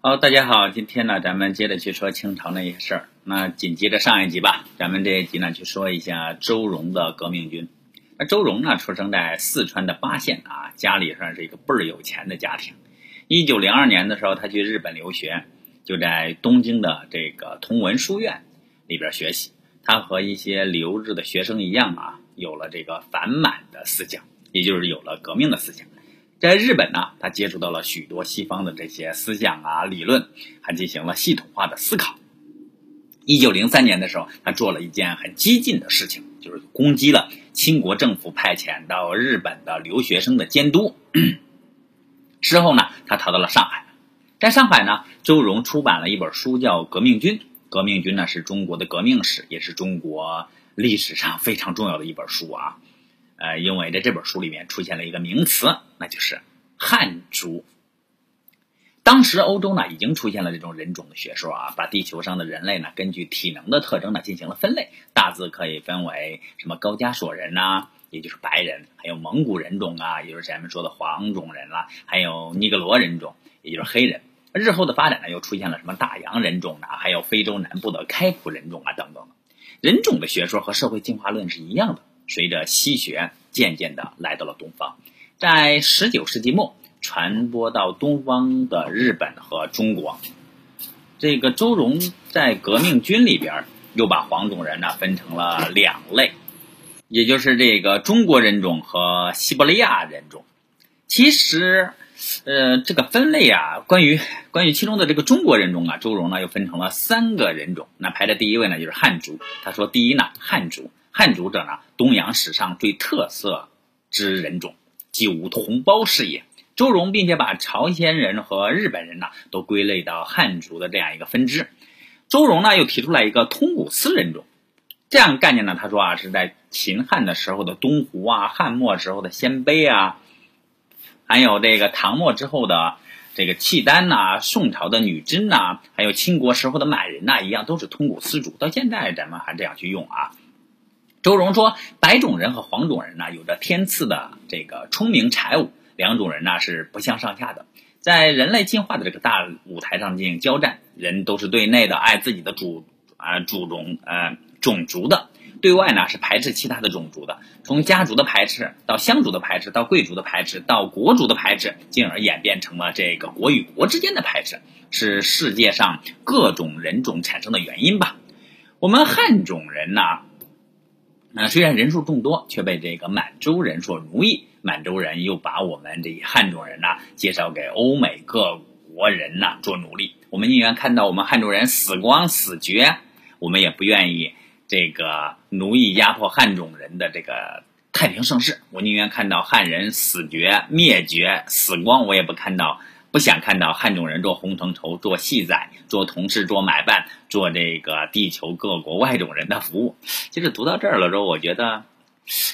好，大家好，今天呢，咱们接着去说清朝那些事儿。那紧接着上一集吧，咱们这一集呢，去说一下周荣的革命军。那周荣呢，出生在四川的巴县啊，家里算是一个倍儿有钱的家庭。一九零二年的时候，他去日本留学，就在东京的这个同文书院里边学习。他和一些留日的学生一样啊，有了这个反满的思想，也就是有了革命的思想。在日本呢，他接触到了许多西方的这些思想啊、理论，还进行了系统化的思考。一九零三年的时候，他做了一件很激进的事情，就是攻击了清国政府派遣到日本的留学生的监督。之后呢，他逃到了上海，在上海呢，周荣出版了一本书，叫《革命军》。《革命军》呢，是中国的革命史，也是中国历史上非常重要的一本书啊。呃，因为在这本书里面出现了一个名词，那就是汉族。当时欧洲呢已经出现了这种人种的学说啊，把地球上的人类呢根据体能的特征呢进行了分类，大致可以分为什么高加索人呐，也就是白人，还有蒙古人种啊，也就是咱们说的黄种人啦，还有尼格罗人种，也就是黑人。日后的发展呢，又出现了什么大洋人种啊，还有非洲南部的开普人种啊等等。人种的学说和社会进化论是一样的。随着西学渐渐的来到了东方，在十九世纪末传播到东方的日本和中国，这个周荣在革命军里边又把黄种人呢分成了两类，也就是这个中国人种和西伯利亚人种。其实，呃，这个分类啊，关于关于其中的这个中国人种啊，周荣呢又分成了三个人种。那排在第一位呢就是汉族。他说，第一呢汉族。汉族者呢，东洋史上最特色之人种，即无同胞是也。周荣并且把朝鲜人和日本人呢，都归类到汉族的这样一个分支。周荣呢，又提出来一个通古斯人种，这样概念呢，他说啊，是在秦汉的时候的东湖啊，汉末时候的鲜卑啊，还有这个唐末之后的这个契丹呐，宋朝的女真呐，还有清国时候的满人呐，一样都是通古斯族。到现在咱们还这样去用啊。周荣说：“白种人和黄种人呢，有着天赐的这个聪明才武，两种人呢是不相上下的，在人类进化的这个大舞台上进行交战。人都是对内的，爱自己的主啊主种呃种族的；对外呢是排斥其他的种族的。从家族的排斥到乡族的排斥，到贵族的排斥，到国族的排斥，进而演变成了这个国与国之间的排斥，是世界上各种人种产生的原因吧。我们汉种人呢？”那虽然人数众多，却被这个满洲人所奴役。满洲人又把我们这汉种人呢介绍给欧美各国人呢做奴隶。我们宁愿看到我们汉族人死光死绝，我们也不愿意这个奴役压迫汉种人的这个太平盛世。我宁愿看到汉人死绝灭绝死光，我也不看到。不想看到汉种人做红藤绸、做戏仔、做同事、做买办、做这个地球各国外种人的服务。其实读到这儿了之后，我觉得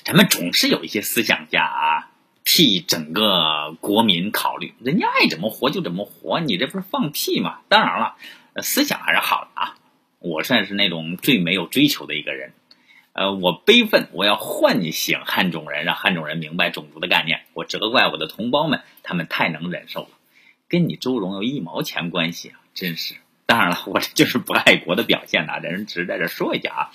咱们总是有一些思想家啊，替整个国民考虑，人家爱怎么活就怎么活，你这不是放屁吗？当然了，思想还是好的啊。我算是那种最没有追求的一个人，呃，我悲愤，我要唤醒汉种人，让汉种人明白种族的概念。我责怪我的同胞们，他们太能忍受了。跟你周荣有一毛钱关系啊！真是，当然了，我这就是不爱国的表现呐。人只是在这说一下啊。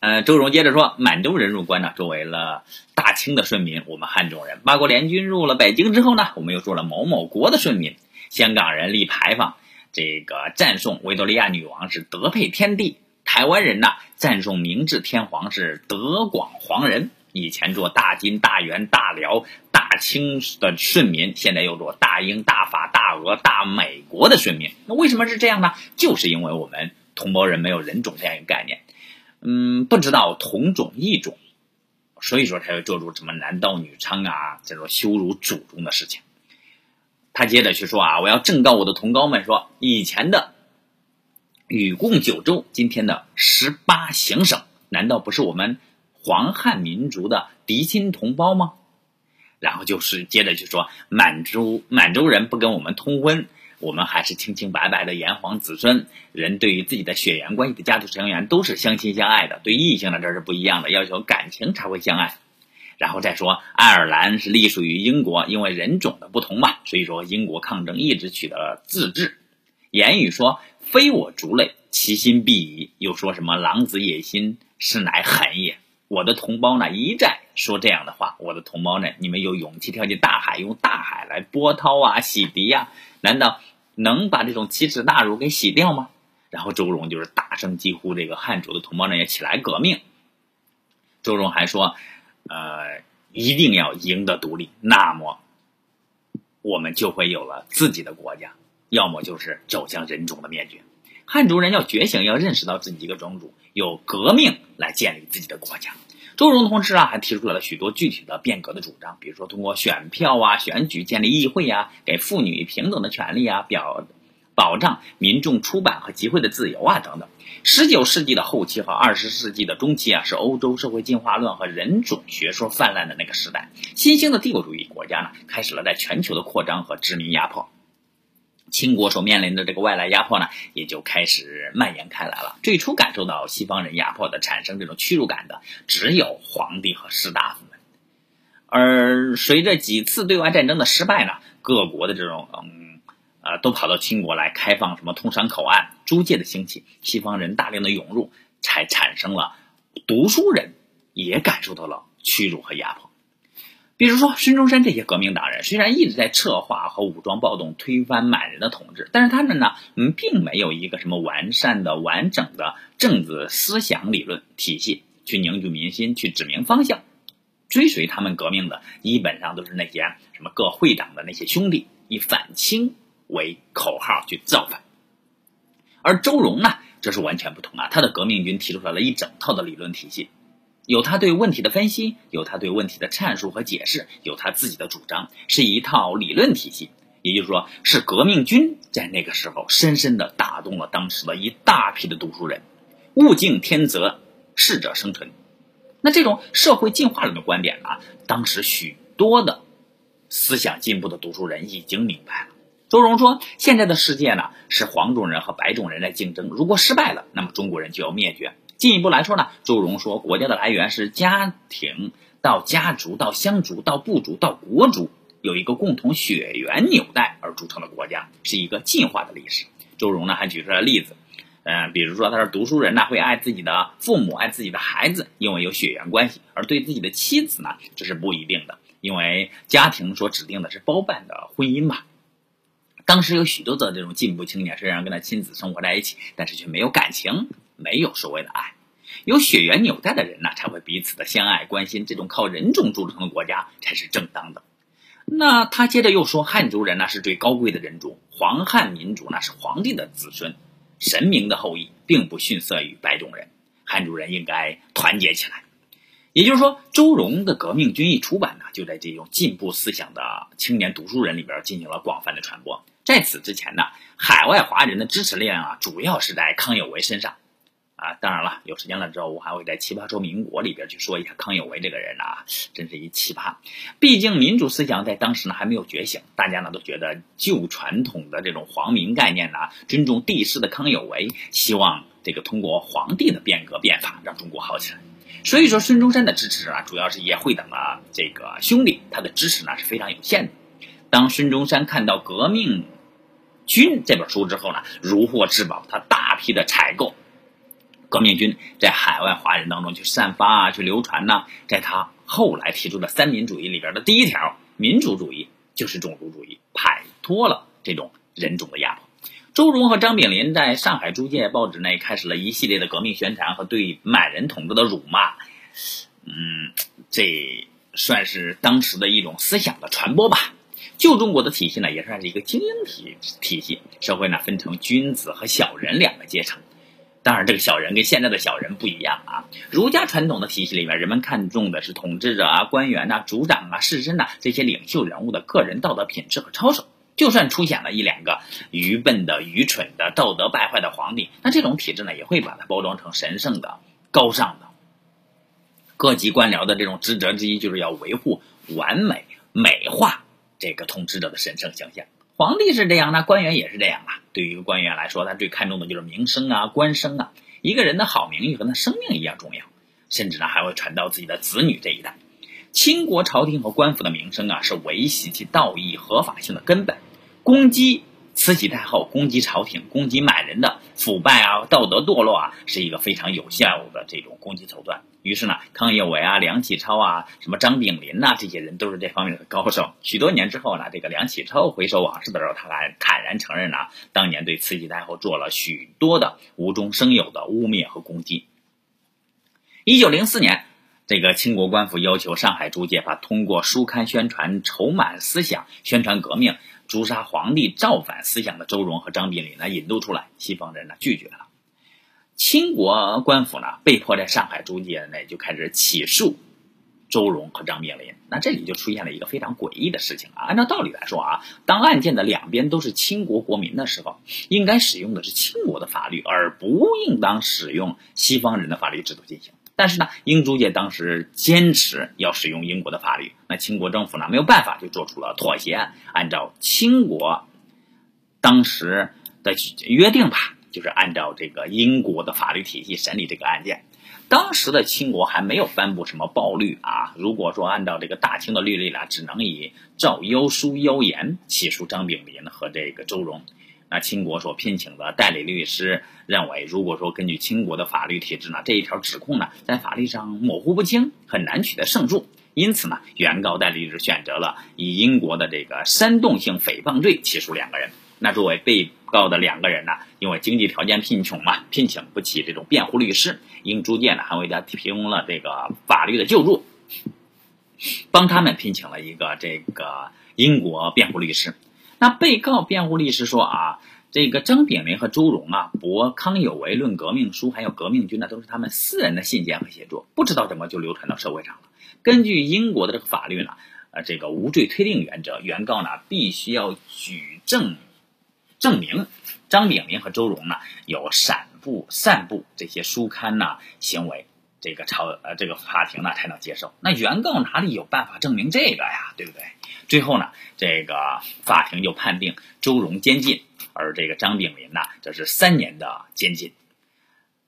呃，周荣接着说，满洲人入关呢，作为了大清的顺民。我们汉中人，八国联军入了北京之后呢，我们又做了某某国的顺民。香港人立牌坊，这个赞颂维多利亚女王是德配天地。台湾人呢，赞颂明治天皇是德广皇人。以前做大金、大元、大辽、大清的顺民，现在又做大英、大法、大俄、大美国的顺民。那为什么是这样呢？就是因为我们同胞人没有人种这样一个概念，嗯，不知道同种异种，所以说才会做出什么男盗女娼啊这种羞辱祖宗的事情。他接着去说啊，我要正告我的同胞们说，以前的禹贡九州，今天的十八行省，难道不是我们？黄汉民族的嫡亲同胞吗？然后就是接着就说满洲满洲人不跟我们通婚，我们还是清清白白的炎黄子孙。人对于自己的血缘关系的家族成员都是相亲相爱的，对异性的这是不一样的，要求感情才会相爱。然后再说爱尔兰是隶属于英国，因为人种的不同嘛，所以说英国抗争一直取得了自治。言语说非我族类，其心必异。又说什么狼子野心，是乃狠也。我的同胞呢一再说这样的话，我的同胞呢，你们有勇气跳进大海，用大海来波涛啊，洗涤呀？难道能把这种奇耻大辱给洗掉吗？然后周荣就是大声疾呼这个汉主的同胞呢，要起来革命。周荣还说，呃，一定要赢得独立，那么我们就会有了自己的国家，要么就是走向人种的灭绝。汉族人要觉醒，要认识到自己一个种族，有革命来建立自己的国家。周荣同志啊，还提出了许多具体的变革的主张，比如说通过选票啊、选举建立议会啊，给妇女平等的权利啊，表保障民众出版和集会的自由啊等等。十九世纪的后期和二十世纪的中期啊，是欧洲社会进化论和人种学说泛滥的那个时代，新兴的帝国主义国家呢，开始了在全球的扩张和殖民压迫。清国所面临的这个外来压迫呢，也就开始蔓延开来了。最初感受到西方人压迫的、产生这种屈辱感的，只有皇帝和士大夫们。而随着几次对外战争的失败呢，各国的这种嗯呃，都跑到清国来开放什么通商口岸、租界的兴起，西方人大量的涌入，才产生了读书人也感受到了屈辱和压迫。比如说孙中山这些革命党人，虽然一直在策划和武装暴动推翻满人的统治，但是他们呢，嗯，并没有一个什么完善的、完整的政治思想理论体系去凝聚民心、去指明方向。追随他们革命的，基本上都是那些什么各会党的那些兄弟，以反清为口号去造反。而周荣呢，这是完全不同啊，他的革命军提出来了一整套的理论体系。有他对问题的分析，有他对问题的阐述和解释，有他自己的主张，是一套理论体系。也就是说，是革命军在那个时候深深的打动了当时的一大批的读书人。物竞天择，适者生存。那这种社会进化论的观点呢，当时许多的思想进步的读书人已经明白了。周荣说：“现在的世界呢，是黄种人和白种人在竞争，如果失败了，那么中国人就要灭绝。”进一步来说呢，周荣说，国家的来源是家庭到家族到乡族到部族到国族，有一个共同血缘纽带而组成的国家，是一个进化的历史。周荣呢还举出了例子，嗯，比如说他说读书人呢会爱自己的父母，爱自己的孩子，因为有血缘关系；而对自己的妻子呢，这是不一定的，因为家庭所指定的是包办的婚姻嘛。当时有许多的这种进步青年，虽然跟他亲子生活在一起，但是却没有感情。没有所谓的爱，有血缘纽带的人呢，才会彼此的相爱关心。这种靠人种组成的国家才是正当的。那他接着又说，汉族人呢是最高贵的人种，黄汉民族呢是皇帝的子孙，神明的后裔，并不逊色于白种人。汉族人应该团结起来。也就是说，周荣的革命军一出版呢，就在这种进步思想的青年读书人里边进行了广泛的传播。在此之前呢，海外华人的支持力量啊，主要是在康有为身上。啊，当然了，有时间了之后，我还会在《奇葩说民国》里边去说一下康有为这个人啊，真是一奇葩。毕竟民主思想在当时呢还没有觉醒，大家呢都觉得旧传统的这种皇民概念呢，尊重帝师的康有为，希望这个通过皇帝的变革变法让中国好起来。所以说，孙中山的支持啊，主要是叶会等的这个兄弟，他的支持呢是非常有限的。当孙中山看到《革命军》这本书之后呢，如获至宝，他大批的采购。革命军在海外华人当中去散发啊，去流传呢。在他后来提出的三民主义里边的第一条，民主主义就是种族主义，摆脱了这种人种的压迫。周荣和张炳麟在上海租界报纸内开始了一系列的革命宣传和对满人统治的辱骂。嗯，这算是当时的一种思想的传播吧。旧中国的体系呢，也算是一个精英体体系，社会呢分成君子和小人两个阶层。当然，这个小人跟现在的小人不一样啊。儒家传统的体系里面，人们看重的是统治者啊、官员呐、族长啊、士绅呐这些领袖人物的个人道德品质和操守。就算出现了一两个愚笨的、愚蠢的、道德败坏的皇帝，那这种体制呢，也会把它包装成神圣的、高尚的。各级官僚的这种职责之一，就是要维护完美、美化这个统治者的神圣形象。皇帝是这样，那官员也是这样啊。对于一个官员来说，他最看重的就是名声啊、官声啊。一个人的好名誉和他生命一样重要，甚至呢还会传到自己的子女这一代。清国朝廷和官府的名声啊，是维系其道义合法性的根本。攻击慈禧太后、攻击朝廷、攻击满人的腐败啊、道德堕落啊，是一个非常有效的这种攻击手段。于是呢，康有为啊、梁启超啊、什么张炳麟呐，这些人都是这方面的高手。许多年之后呢，这个梁启超回首往事的时候，他还坦然承认啊，当年对慈禧太后做了许多的无中生有的污蔑和攻击。一九零四年，这个清国官府要求上海租界把通过书刊宣传仇满思想、宣传革命、诛杀皇帝、造反思想的周荣和张炳麟呢引渡出来，西方人呢拒绝了。清国官府呢被迫在上海租界内就开始起诉周荣和张炳林。那这里就出现了一个非常诡异的事情啊！按照道理来说啊，当案件的两边都是清国国民的时候，应该使用的是清国的法律，而不应当使用西方人的法律制度进行。但是呢，英租界当时坚持要使用英国的法律，那清国政府呢没有办法，就做出了妥协，按照清国当时的约定吧，就是按照这个英国的法律体系审理这个案件。当时的清国还没有颁布什么暴律啊，如果说按照这个大清的律例呢，只能以诏妖书妖言起诉张炳林和这个周荣。那清国所聘请的代理律师认为，如果说根据清国的法律体制呢，这一条指控呢在法律上模糊不清，很难取得胜诉。因此呢，原告代理律师选择了以英国的这个煽动性诽谤罪起诉两个人。那作为被告的两个人呢，因为经济条件贫穷嘛，聘请不起这种辩护律师，英租界呢还为他提供了这个法律的救助，帮他们聘请了一个这个英国辩护律师。那被告辩护律师说啊，这个张炳麟和周荣啊，博康有为论革命书，还有革命军呢，都是他们私人的信件和写作，不知道怎么就流传到社会上了。根据英国的这个法律呢，呃，这个无罪推定原则，原告呢必须要举证证明张炳林和周荣呢有散布散布这些书刊呐行为，这个朝呃这个法庭呢才能接受。那原告哪里有办法证明这个呀？对不对？最后呢，这个法庭就判定周荣监禁，而这个张炳林呢，则是三年的监禁。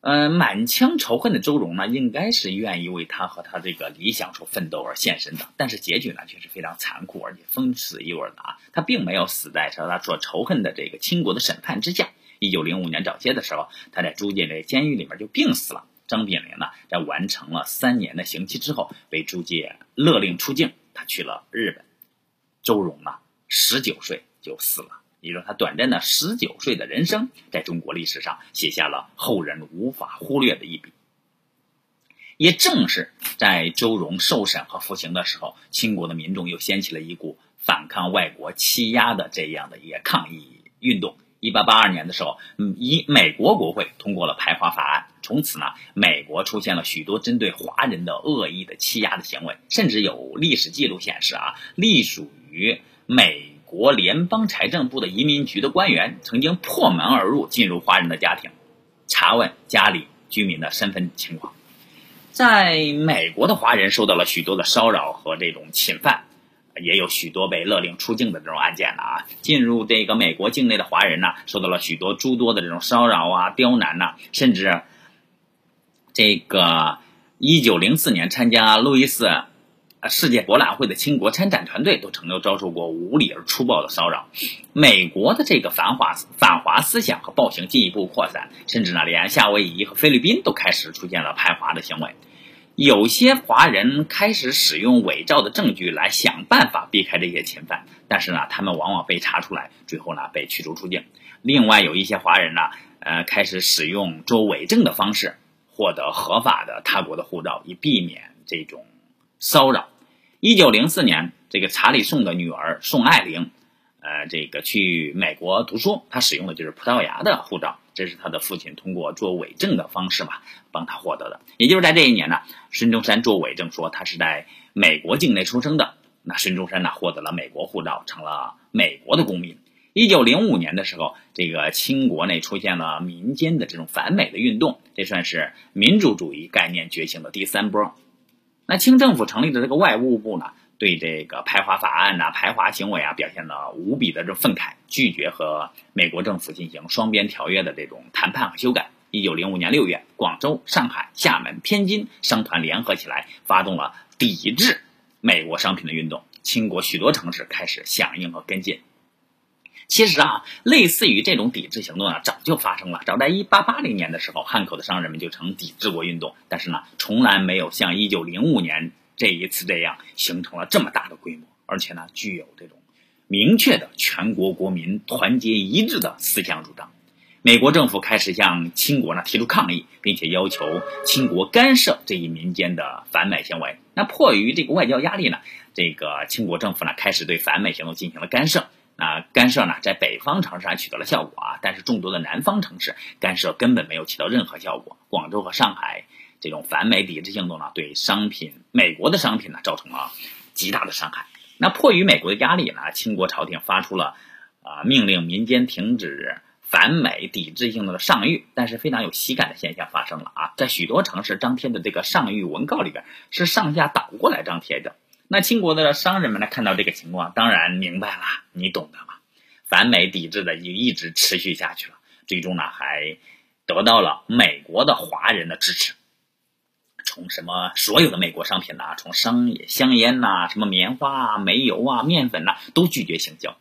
嗯，满腔仇恨的周荣呢，应该是愿意为他和他这个理想所奋斗而献身的，但是结局呢，却是非常残酷而且风刺一味的啊！他并没有死在和他所仇恨的这个清国的审判之下。一九零五年早些的时候，他在租界这监狱里面就病死了。张炳麟呢，在完成了三年的刑期之后，被租界勒令出境，他去了日本。周荣呢，十九岁就死了，也就是他短暂的十九岁的人生，在中国历史上写下了后人无法忽略的一笔。也正是在周荣受审和服刑的时候，清国的民众又掀起了一股反抗外国欺压的这样的一个抗议运动。一八八二年的时候，以美国国会通过了排华法案，从此呢，美国出现了许多针对华人的恶意的欺压的行为，甚至有历史记录显示啊，隶属于美国联邦财政部的移民局的官员曾经破门而入，进入华人的家庭，查问家里居民的身份情况。在美国的华人受到了许多的骚扰和这种侵犯。也有许多被勒令出境的这种案件了啊！进入这个美国境内的华人呢，受到了许多诸多的这种骚扰啊、刁难呐，甚至这个一九零四年参加路易斯世界博览会的清国参展团队都曾经遭受过无理而粗暴的骚扰。美国的这个反华反华思想和暴行进一步扩散，甚至呢，连夏威夷和菲律宾都开始出现了排华的行为。有些华人开始使用伪造的证据来想办法避开这些侵犯，但是呢，他们往往被查出来，最后呢被驱逐出境。另外，有一些华人呢，呃，开始使用做伪证的方式获得合法的他国的护照，以避免这种骚扰。一九零四年，这个查理宋的女儿宋爱玲，呃，这个去美国读书，她使用的就是葡萄牙的护照。这是她的父亲通过做伪证的方式嘛，帮她获得的。也就是在这一年呢，孙中山做伪证说他是在美国境内出生的，那孙中山呢获得了美国护照，成了美国的公民。一九零五年的时候，这个清国内出现了民间的这种反美的运动，这算是民主主义概念觉醒的第三波。那清政府成立的这个外务部呢？对这个排华法案呐、排华行为啊，表现了无比的这愤慨，拒绝和美国政府进行双边条约的这种谈判和修改。一九零五年六月，广州、上海、厦门、天津商团联合起来，发动了抵制美国商品的运动，清国许多城市开始响应和跟进。其实啊，类似于这种抵制行动呢，早就发生了。早在一八八零年的时候，汉口的商人们就曾抵制过运动，但是呢，从来没有像一九零五年这一次这样形成了这么大的规模，而且呢，具有这种明确的全国国民团结一致的思想主张。美国政府开始向清国呢提出抗议，并且要求清国干涉这一民间的反美行为。那迫于这个外交压力呢，这个清国政府呢开始对反美行动进行了干涉。啊干涉呢，在北方城市还取得了效果啊，但是众多的南方城市干涉根本没有起到任何效果。广州和上海这种反美抵制行动呢，对商品美国的商品呢造成了极大的伤害。那迫于美国的压力呢，清国朝廷发出了啊命令民间停止反美抵制行动的上谕。但是非常有喜感的现象发生了啊，在许多城市张贴的这个上谕文告里边是上下倒过来张贴的。那清国的商人们呢，看到这个情况，当然明白了，你懂的嘛。反美抵制的就一直持续下去了，最终呢，还得到了美国的华人的支持。从什么所有的美国商品呐，从商业香烟呐，什么棉花啊、煤油啊、面粉呐，都拒绝行销。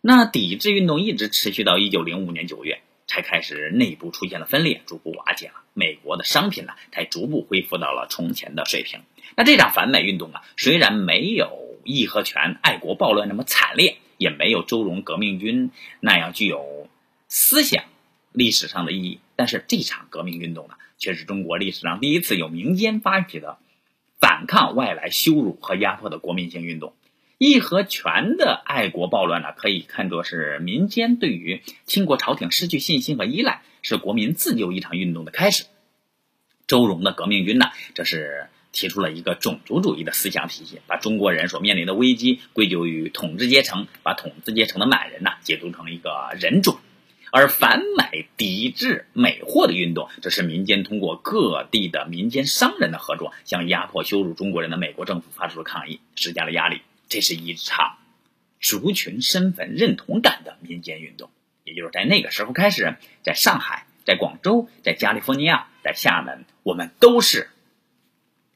那抵制运动一直持续到一九零五年九月，才开始内部出现了分裂，逐步瓦解了。美国的商品呢，才逐步恢复到了从前的水平。那这场反美运动啊，虽然没有义和拳爱国暴乱那么惨烈，也没有周荣革命军那样具有思想历史上的意义，但是这场革命运动呢，却是中国历史上第一次有民间发起的反抗外来羞辱和压迫的国民性运动。义和拳的爱国暴乱呢，可以看作是民间对于清国朝廷失去信心和依赖，是国民自救一场运动的开始。周荣的革命军呢，这是。提出了一个种族主义的思想体系，把中国人所面临的危机归咎于统治阶层，把统治阶层的满人呢解读成一个人种，而反美抵制美货的运动，这是民间通过各地的民间商人的合作，向压迫羞辱中国人的美国政府发出了抗议，施加了压力。这是一场族群身份认同感的民间运动，也就是在那个时候开始，在上海、在广州、在加利福尼亚、在厦门，我们都是。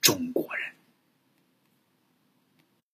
中国人。